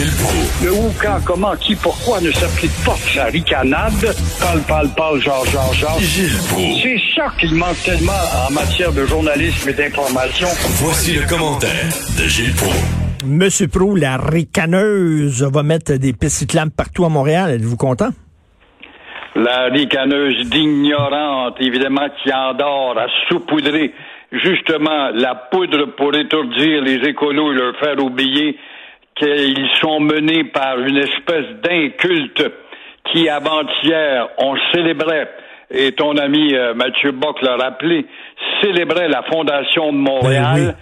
Gilles Proulx. Le où, quand, comment, qui, pourquoi ne s'applique pas sa ricanade? Parle, parle, parle, genre, genre, genre. Gilles Proulx. C'est ça qu'il manque tellement en matière de journalisme et d'information. Voici le commentaire de Gilles Proulx. Monsieur Pro, la ricaneuse va mettre des pistes cyclables partout à Montréal. Êtes-vous content? La ricaneuse d'ignorante, évidemment, qui endort à saupoudrer justement la poudre pour étourdir les écolos et leur faire oublier qu'ils sont menés par une espèce d'inculte qui, avant-hier, on célébrait, et ton ami euh, Mathieu Bock l'a rappelé, célébrait la Fondation de Montréal.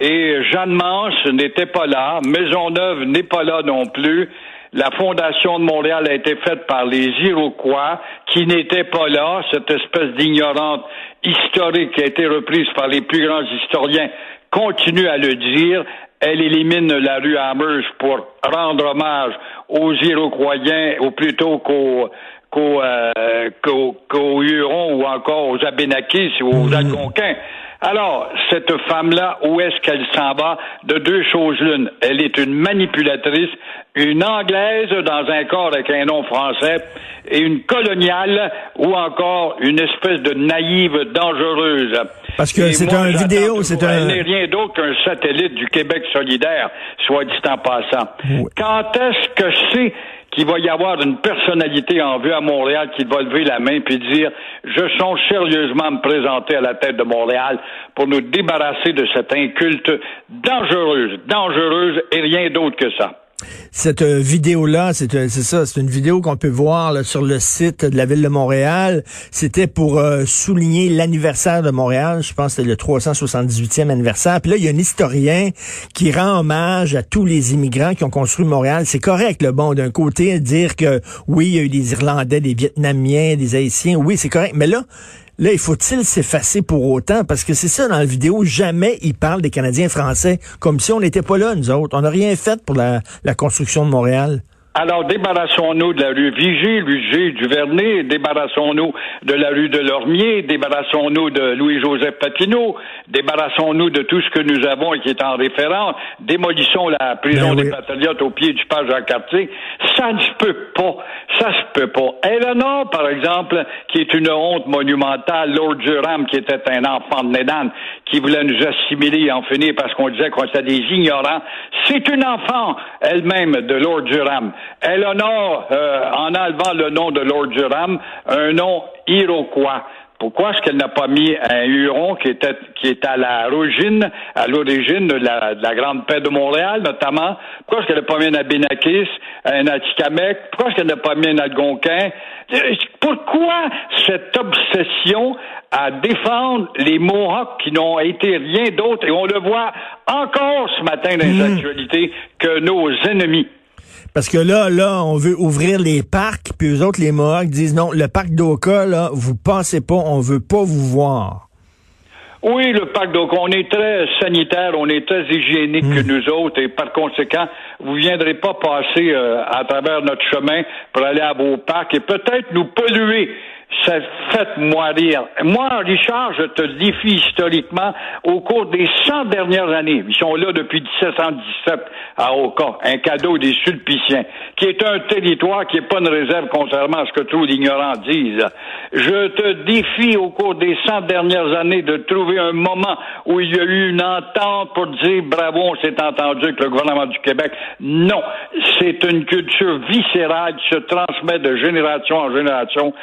Ben Et Jeanne Mance n'était pas là, Maisonneuve n'est pas là non plus. La Fondation de Montréal a été faite par les Iroquois, qui n'étaient pas là, cette espèce d'ignorante historique qui a été reprise par les plus grands historiens continue à le dire. Elle élimine la rue Amherst pour rendre hommage aux Iroquois, ou plutôt qu'aux qu'aux euh, qu'aux- qu'aux Hurons ou encore aux Abénakis ou aux Algonquins. Alors, cette femme-là, où est-ce qu'elle s'en va? De deux choses l'une. Elle est une manipulatrice, une Anglaise dans un corps avec un nom français, et une coloniale, ou encore une espèce de naïve dangereuse. Parce que c'est un vidéo, c'est Elle un- n'est rien d'autre qu'un satellite du Québec solidaire, soit dit en passant. Oui. Quand est-ce que c'est qu'il va y avoir une personnalité en vue à Montréal qui va lever la main puis dire je sens sérieusement me présenter à la tête de Montréal pour nous débarrasser de cette inculte dangereuse, dangereuse et rien d'autre que ça. Cette euh, vidéo-là, c'est euh, c'est ça, c'est une vidéo qu'on peut voir sur le site de la ville de Montréal. C'était pour euh, souligner l'anniversaire de Montréal. Je pense que c'était le 378e anniversaire. Puis là, il y a un historien qui rend hommage à tous les immigrants qui ont construit Montréal. C'est correct, le bon, d'un côté, dire que oui, il y a eu des Irlandais, des Vietnamiens, des Haïtiens. Oui, c'est correct. Mais là, Là, il faut-il s'effacer pour autant? Parce que c'est ça dans la vidéo, jamais il parle des Canadiens français, comme si on n'était pas là, nous autres. On n'a rien fait pour la, la construction de Montréal. Alors, débarrassons-nous de la rue Vigie, du Vernet, débarrassons-nous de la rue de Lormier, débarrassons-nous de Louis-Joseph Papineau, débarrassons-nous de tout ce que nous avons et qui est en référence, démolissons la prison Ben des. Patriotes au pied du page Jacques-Cartier. Ça ne se peut pas. Ça se peut pas. Eleanor, par exemple, qui est une honte monumentale, Lord Durham, qui était un enfant de Nédan, qui voulait nous assimiler et en finir parce qu'on disait qu'on était des ignorants, c'est une enfant elle-même de Lord Durham. Elle honore, euh, en enlevant le nom de Lord Durham, un nom iroquois. Pourquoi est-ce qu'elle n'a pas mis un Huron qui était qui est à la origine, à l'origine de la, de la grande paix de Montréal, notamment? Pourquoi est-ce qu'elle n'a pas mis un Abénakis, un Atikamekw? Pourquoi est-ce qu'elle n'a pas mis un Algonquin? Pourquoi cette obsession à défendre les Mohawks qui n'ont été rien d'autre, et on le voit encore ce matin dans les actualités, que nos ennemis. Parce que là, là, on veut ouvrir les parcs, puis eux autres, les Mohawks, disent non, le parc d'Oka, là, vous passez pas, on veut pas vous voir. Oui, le parc, donc on est très sanitaire, on est très hygiénique que Hmm. nous autres, et par conséquent, vous viendrez pas passer euh, à travers notre chemin pour aller à vos parcs et peut-être nous polluer. Ça fait moi rire. Moi, Richard, je te défie historiquement, au cours des 100 dernières années, ils sont là depuis 1717 à Oka, un cadeau des Sulpiciens, qui est un territoire qui n'est pas une réserve, contrairement à ce que tous les ignorants disent. Je te défie au cours des 100 dernières années de trouver un moment où il y a eu une entente pour dire bravo, on s'est entendu avec le gouvernement du Québec. Non, c'est une culture viscérale qui se transmet de génération en génération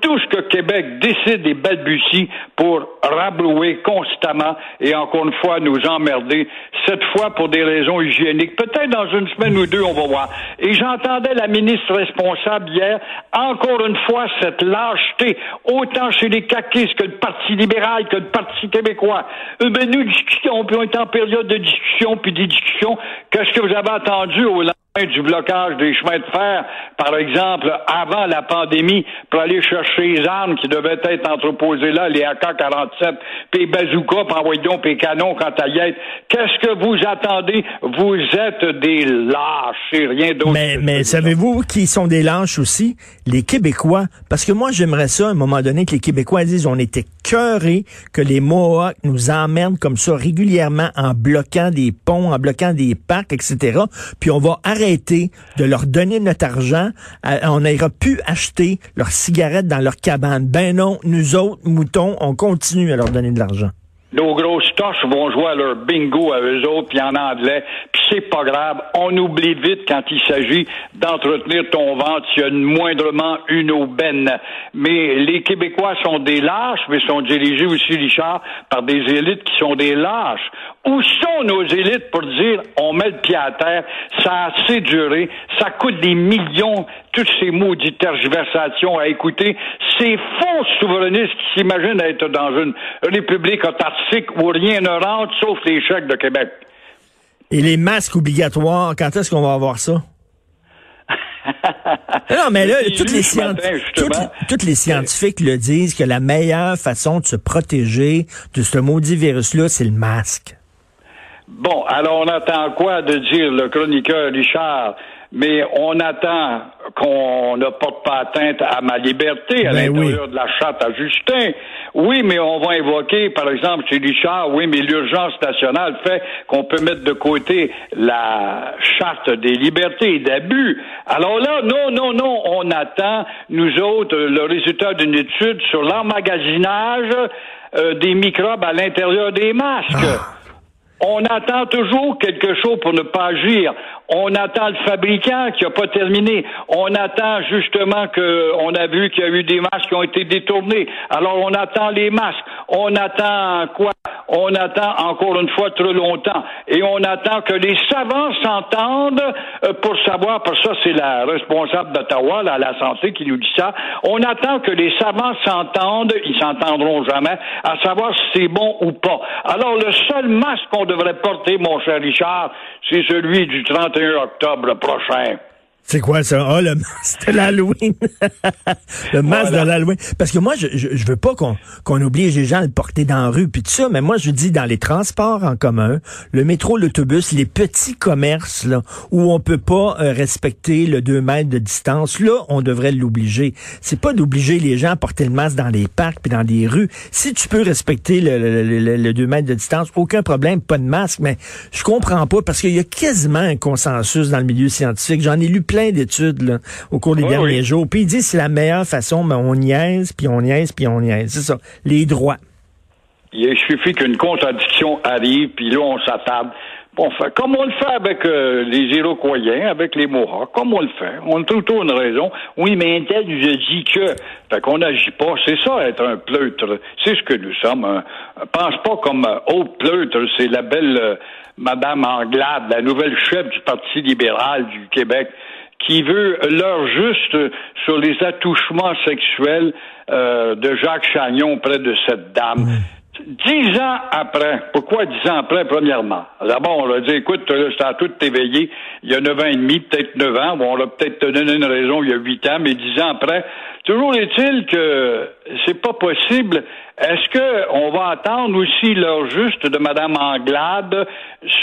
tout ce que Québec décide et balbutie pour rabrouer constamment et encore une fois nous emmerder, cette fois pour des raisons hygiéniques. Peut-être dans une semaine ou deux, on va voir. Et j'entendais la ministre responsable hier, encore une fois, cette lâcheté, autant chez les caquistes que le Parti libéral, que le Parti québécois. Euh, ben, nous discutons, puis on est en période de discussion, puis des discussions. Qu'est-ce que vous avez entendu au du blocage des chemins de fer, par exemple, avant la pandémie, pour aller chercher les armes qui devaient être entreposées là, les AK-47, puis les bazookas, puis envoyer donc les canons quand à y être. Qu'est-ce que vous attendez? Vous êtes des lâches et rien d'autre. Mais, mais savez-vous qui sont des lâches aussi? Les Québécois. Parce que moi, j'aimerais ça, à un moment donné, que les Québécois disent on était que les Mohawks nous emmerdent comme ça régulièrement en bloquant des ponts, en bloquant des parcs, etc. Puis on va arrêter de leur donner notre argent. on n'ira plus acheter leurs cigarettes dans leur cabane. Ben non, nous autres, moutons, on continue à leur donner de l'argent. Nos grosses toches vont jouer à leur bingo à eux autres, puis en anglais, puis c'est pas grave. On oublie vite quand il s'agit d'entretenir ton ventre s'il y a moindrement une aubaine. Mais les Québécois sont des lâches, mais sont dirigés aussi, Richard, par des élites qui sont des lâches. Où sont nos élites pour dire on met le pied à terre, ça a assez duré, ça coûte des millions, toutes ces maudites tergiversations à écouter, ces faux souverainistes qui s'imaginent être dans une république autarcique où rien ne rentre sauf les chèques de Québec. Et les masques obligatoires, quand est-ce qu'on va avoir ça? non, mais là, toutes les, toutes, les, scientifiques le disent que la meilleure façon de se protéger de ce maudit virus-là, c'est le masque. Bon, alors on attend quoi de dire le chroniqueur Richard? Mais on attend qu'on ne porte pas atteinte à ma liberté à ben l'intérieur de la charte à Justin. Oui, mais on va évoquer, par exemple, chez Richard, oui, mais l'urgence nationale fait qu'on peut mettre de côté la charte des libertés et d'abus. Alors là, non, non, non, on attend, nous autres, le résultat d'une étude sur l'emmagasinage euh, des microbes à l'intérieur des masques. Ah. On attend toujours quelque chose pour ne pas agir. On attend le fabricant qui n'a pas terminé. On attend justement que, on a vu qu'il y a eu des masques qui ont été détournés. Alors on attend les masques. On attend quoi? On attend encore une fois trop longtemps. Et on attend que les savants s'entendent euh, pour savoir, parce que ça c'est la responsable d'Ottawa, la, la santé qui nous dit ça. On attend que les savants s'entendent, ils s'entendront jamais, à savoir si c'est bon ou pas. Alors le seul masque qu'on devrait porter, mon cher Richard, c'est celui du 31 octobre prochain. C'est quoi ça? Ah, le masque de l'Halloween. le masque de l'Halloween. Parce que moi, je, je, veux pas qu'on qu'on oblige les gens à le porter dans la rue puis tout ça, mais moi, je dis dans les transports en commun, le métro, l'autobus, les petits commerces, là, où on peut pas euh, respecter le 2 mètres de distance, là, on devrait l'obliger. C'est pas d'obliger les gens à porter le masque dans les parcs puis dans les rues. Si tu peux respecter le, le, le, 2 mètres de distance, aucun problème, pas de masque, mais je comprends pas parce qu'il y a quasiment un consensus dans le milieu scientifique. J'en ai lu plein plein d'études au cours des derniers jours. Puis il dit c'est la meilleure façon, mais on niaise, puis on niaise, puis on niaise. C'est ça. Les droits. Il suffit qu'une contradiction arrive, puis là, on s'attarde. On fait, comme on le fait avec euh, les Iroquois, avec les Mohawks, comme on le fait. On trouve toujours une raison. Oui, mais tel nous a dit que. Fait qu'on n'agit pas. C'est ça, être un pleutre. C'est ce que nous sommes. pense pas comme euh, autre pleutre. C'est la belle euh, Madame Anglade, la nouvelle chef du Parti libéral du Québec qui veut l'heure juste sur les attouchements sexuels euh, de Jacques Chagnon près de cette dame. Dix ans après, pourquoi dix ans après, premièrement? D'abord, on a dit, écoute, c'est à tout éveillé, il y a neuf ans et demi, peut-être neuf ans, bon, on a peut-être donné une raison il y a huit ans, mais dix ans après, toujours est-il que c'est pas possible. Est-ce que on va attendre aussi l'heure juste de Madame Anglade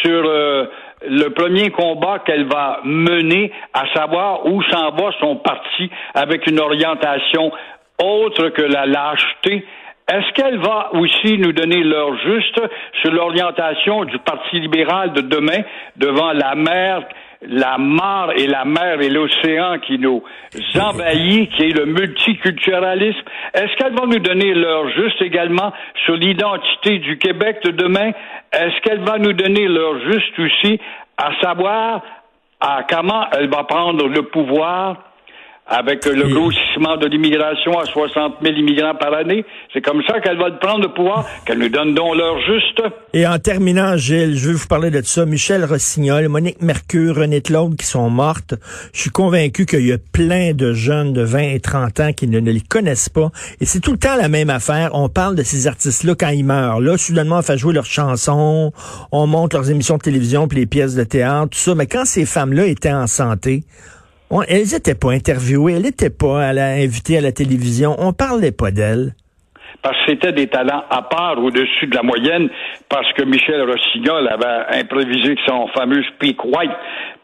sur euh, le premier combat qu'elle va mener, à savoir où s'en va son parti avec une orientation autre que la lâcheté. Est-ce qu'elle va aussi nous donner l'heure juste sur l'orientation du Parti libéral de demain devant la mer la mare et la mer et l'océan qui nous envahit, qui est le multiculturalisme. Est-ce qu'elle va nous donner l'heure juste également sur l'identité du Québec de demain? Est-ce qu'elle va nous donner l'heure juste aussi à savoir à comment elle va prendre le pouvoir avec le grossissement de l'immigration à 60 000 immigrants par année. C'est comme ça qu'elle va prendre le pouvoir, qu'elle nous donne donc l'heure juste. Et en terminant, Gilles, je veux vous parler de ça. Michel Rossignol, Monique Mercure, René Claude qui sont mortes. Je suis convaincu qu'il y a plein de jeunes de 20 et 30 ans qui ne, ne les connaissent pas. Et c'est tout le temps la même affaire. On parle de ces artistes-là quand ils meurent. Là, soudainement, on fait jouer leurs chansons, on monte leurs émissions de télévision, puis les pièces de théâtre, tout ça. Mais quand ces femmes-là étaient en santé, elles n'étaient pas interviewées, elles n'étaient pas invitées à la télévision, on parlait pas d'elles. Parce que c'était des talents à part au-dessus de la moyenne, parce que Michel Rossignol avait improvisé son fameux Speak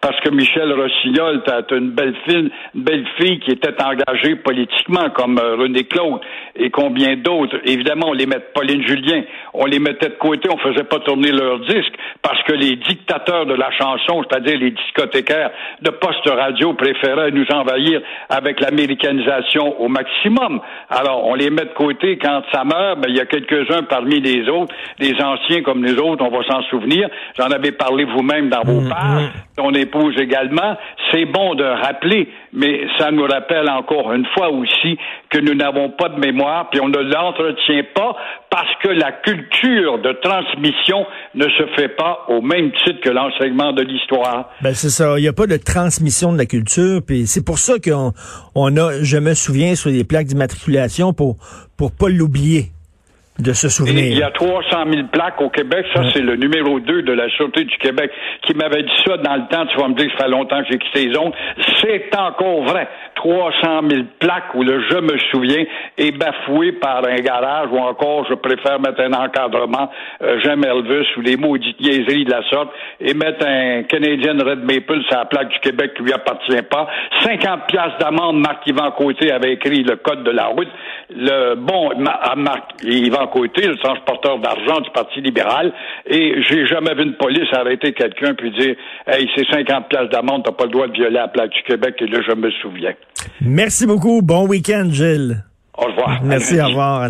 parce que Michel Rossignol était une belle fille, une belle fille qui était engagée politiquement, comme euh, René Claude et combien d'autres. Évidemment, on les met Pauline Julien, on les mettait de côté, on faisait pas tourner leurs disques, parce que les dictateurs de la chanson, c'est-à-dire les discothécaires de poste radio, préféraient nous envahir avec l'américanisation au maximum. Alors, on les met de côté quand ça meurt, ben, il y a quelques-uns parmi les autres, les anciens comme les autres, on va s'en souvenir. J'en avais parlé vous-même dans vos mm, pages, mm. Ton épouse également. C'est bon de rappeler, mais ça nous rappelle encore une fois aussi que nous n'avons pas de mémoire, puis on ne l'entretient pas parce que la culture de transmission ne se fait pas au même titre que l'enseignement de l'histoire. Ben c'est ça, il n'y a pas de transmission de la culture, puis c'est pour ça qu'on on a, je me souviens, sur les plaques d'immatriculation pour pour pas l'oublier de se souvenir. il y a 300 000 plaques au Québec. Ça, c'est le numéro 2 de la Sûreté du Québec qui m'avait dit ça dans le temps. Tu vas me dire que ça fait longtemps que j'ai quitté les zones. C'est encore vrai. 300 000 plaques où le je me souviens est bafoué par un garage ou encore je préfère mettre un encadrement euh, j'aime Elvis ou les maudites niaiseries de la sorte et mettre un Canadian Red Maple sur la plaque du Québec qui lui appartient pas. 50 piastres d'amende, Marc-Yvan Côté avait écrit le code de la route. Le bon à Marc-Yvan Côté, le transporteur d'argent du Parti libéral, et j'ai jamais vu une police arrêter quelqu'un puis dire Hey, c'est 50 piastres d'amende, t'as pas le droit de violer la plaque du Québec, et là je me souviens. Merci beaucoup. Bon week-end, Gilles. Au revoir. Merci, au revoir.